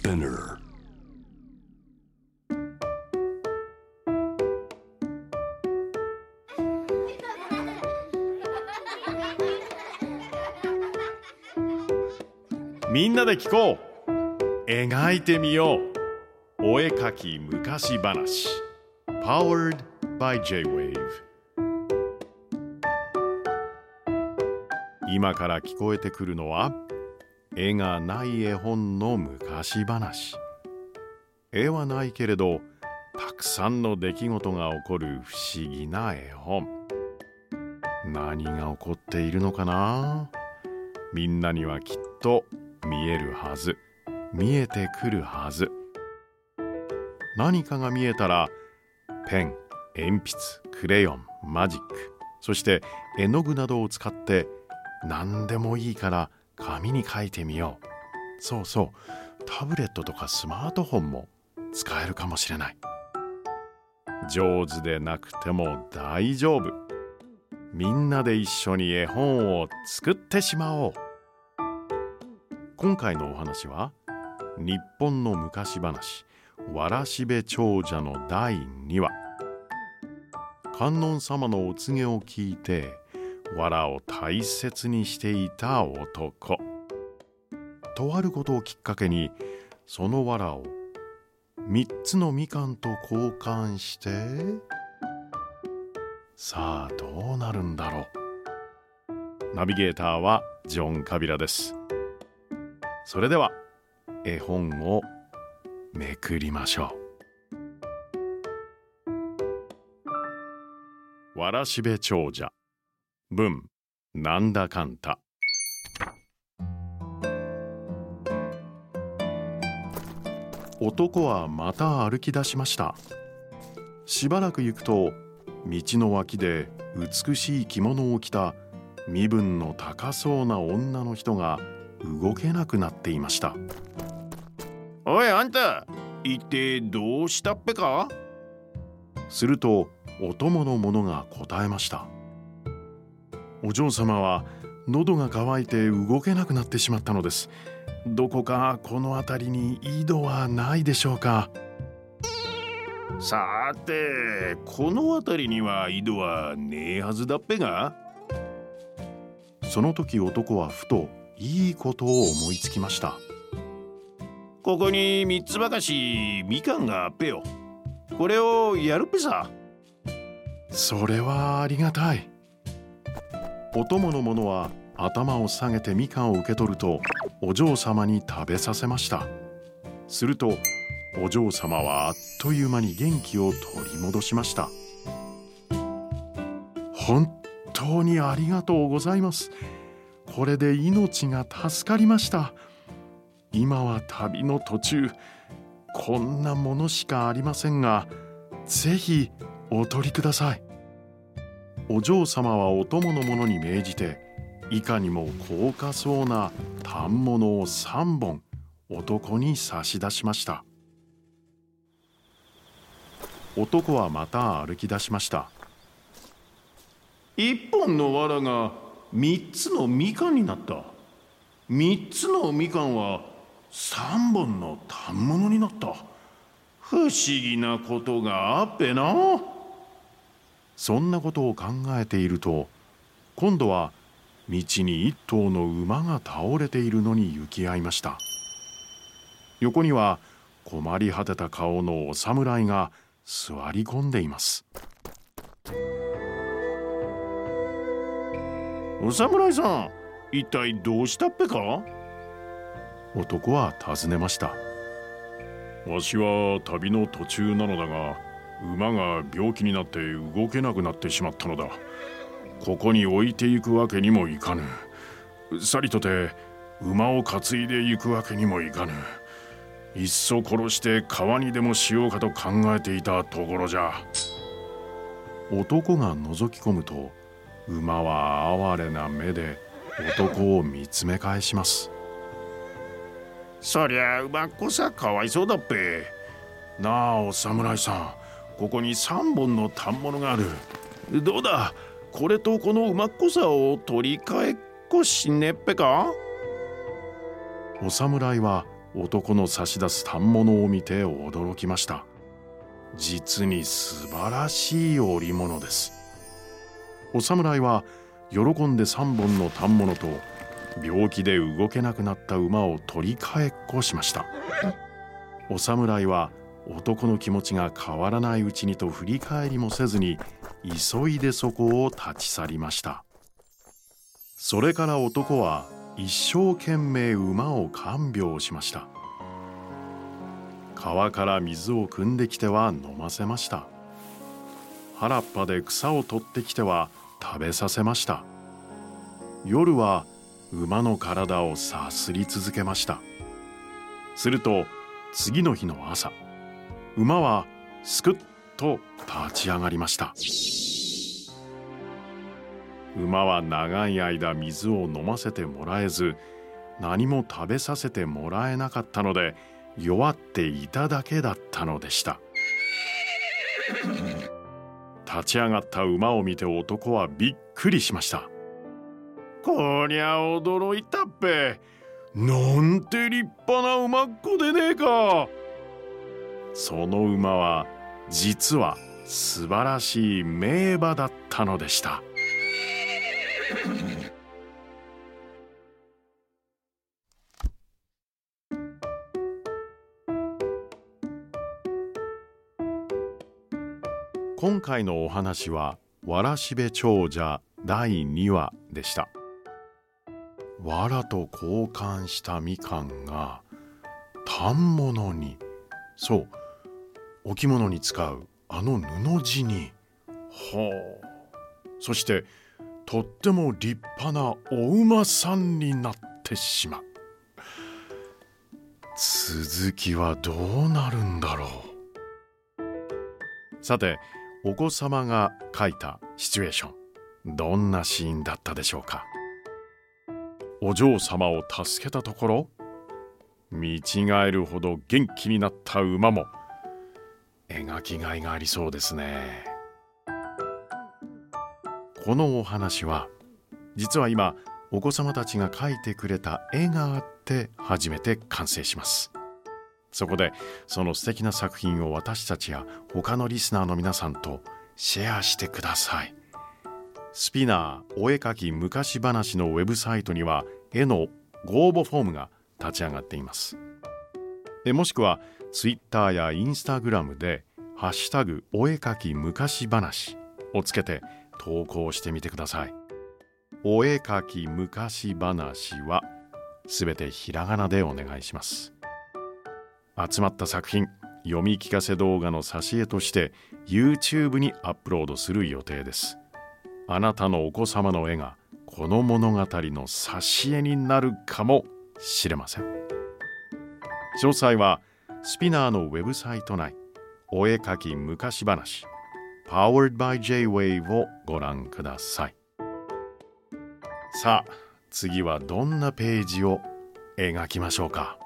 Spinner. みんなで聞こう。描いてみよう。お絵かき昔話。Powered by J-Wave 今から聞こえてくるのは絵がない絵本の昔話。絵はないけれどたくさんの出来事が起こる不思議な絵本。何が起こっているのかな？みんなにはきっと見えるはず。見えてくるはず。何かが見えたらペン鉛筆クレヨンマジックそして絵の具などを使って何でもいいから紙に書いてみよう。そうそう。タブレットとかスマートフォンも使えるかもしれない。上手でなくても大丈夫。みんなで一緒に絵本を作ってしまおう。今回のお話は日本の昔話わらしべ長者の第2話。観音様のお告げを聞いて藁を大切にしていた男。とあることをきっかけにその藁を3つのみかんと交換してさあどうなるんだろう。ナビゲーターはジョン・カビラです。それでは絵本をめくりましょう。わらしべ長者。文なんだかんた。男はまた歩き出しました。しばらく行くと道の脇で美しい着物を着た身分の高そうな女の人が動けなくなっていました。おいあんた一体どうしたっぺか？するとお供の者が答えましたお嬢様は喉が渇いて動けなくなってしまったのです。どこかこの辺りに井戸はないでしょうか？さてこの辺りには井戸はねえはずだっぺが？その時男はふといいことを思いつきました。ここに三つばかしみかんがあっぺよ。これをやるっぺさ。それはありがたいお供の者は頭を下げてみかんを受け取るとお嬢様に食べさせました。するとお嬢様はあっという間に元気を取り戻しました。本当にありがとうございます。これで命が助かりました。今は旅の途中。こんなものしかありませんがぜひお取りください。お嬢様はお供の者に命じていかにも高価そうな反物を3本男に差し出しました。男はまた歩き出しました。一本の藁が三つのみかんになった。三つのみかんは三本の反物になった。不思議なことがあっぺな。そんなことを考えていると今度は道に一頭の馬が倒れているのに行き合いました。横には困り果てた顔のお侍が座り込んでいます。お侍さん一体どうしたっぺか？男は尋ねました。わしは旅の途中なのだが馬が病気になって動けなくなってしまったのだ。ここに置いていくわけにもいかぬ。さりとて馬を担いで行くわけにもいかぬ。いっそ殺して川にでもしようかと考えていたところじゃ。男が覗き込むと馬は哀れな目で男を見つめ返します。そりゃ馬っこさかわいそうだっぺ。なあお侍さんここに3本の反物がある。どうだ？これとこの馬っこさを取り替えっこしねっぺか？お侍は男の差し出す反物を見て驚きました。実に素晴らしい織物です。お侍は喜んで3本の反物と病気で動けなくなった馬を取り替えっこしました。お侍は男の気持ちが変わらないうちにと振り返りもせずに急いでそこを立ち去りました。それから男は一生懸命馬を看病しました。川から水を汲んできては飲ませました。原っぱで草を取ってきては食べさせました。夜は馬の体をさすり続けました。すると次の日の朝馬はすくっと立ち上がりました。馬は長い間水を飲ませてもらえず何も食べさせてもらえなかったので弱っていただけだったのでした。立ち上がった馬を見て男はびっくりしました。こりゃ驚いたっぺ。なんて立派な馬っ子でねえか。その馬は実は素晴らしい名馬だったのでした今回のお話は「わらしべ長者第2話」でした。わらと交換したみかんが反物にそう置物に使うあの布地に。はあそしてとっても立派なお馬さんになってしまう。続きはどうなるんだろう。さてお子様が書いたシチュエーションどんなシーンだったでしょうか。お嬢様を助けたところ見違えるほど元気になった馬も描きがいがありそうですね。このお話は実は今お子様たちが描いてくれた絵があって初めて完成します。そこでその素敵な作品を私たちや他のリスナーの皆さんとシェアしてください。スピナーお絵かき昔話のウェブサイトには絵のご応募フォームが立ち上がっています。もしくはツイッターやインスタグラムで「ハッシュタグお絵かき昔話」をつけて投稿してみてください。お絵かき昔話はすべてひらがなでお願いします。集まった作品読み聞かせ動画の挿絵として YouTube にアップロードする予定です。あなたのお子様の絵がこの物語の挿絵になるかもしれません。詳細はスピナーのウェブサイト内。お絵かき昔話。Powered by J-Wave をご覧ください。さあ次はどんなページを描きましょうか。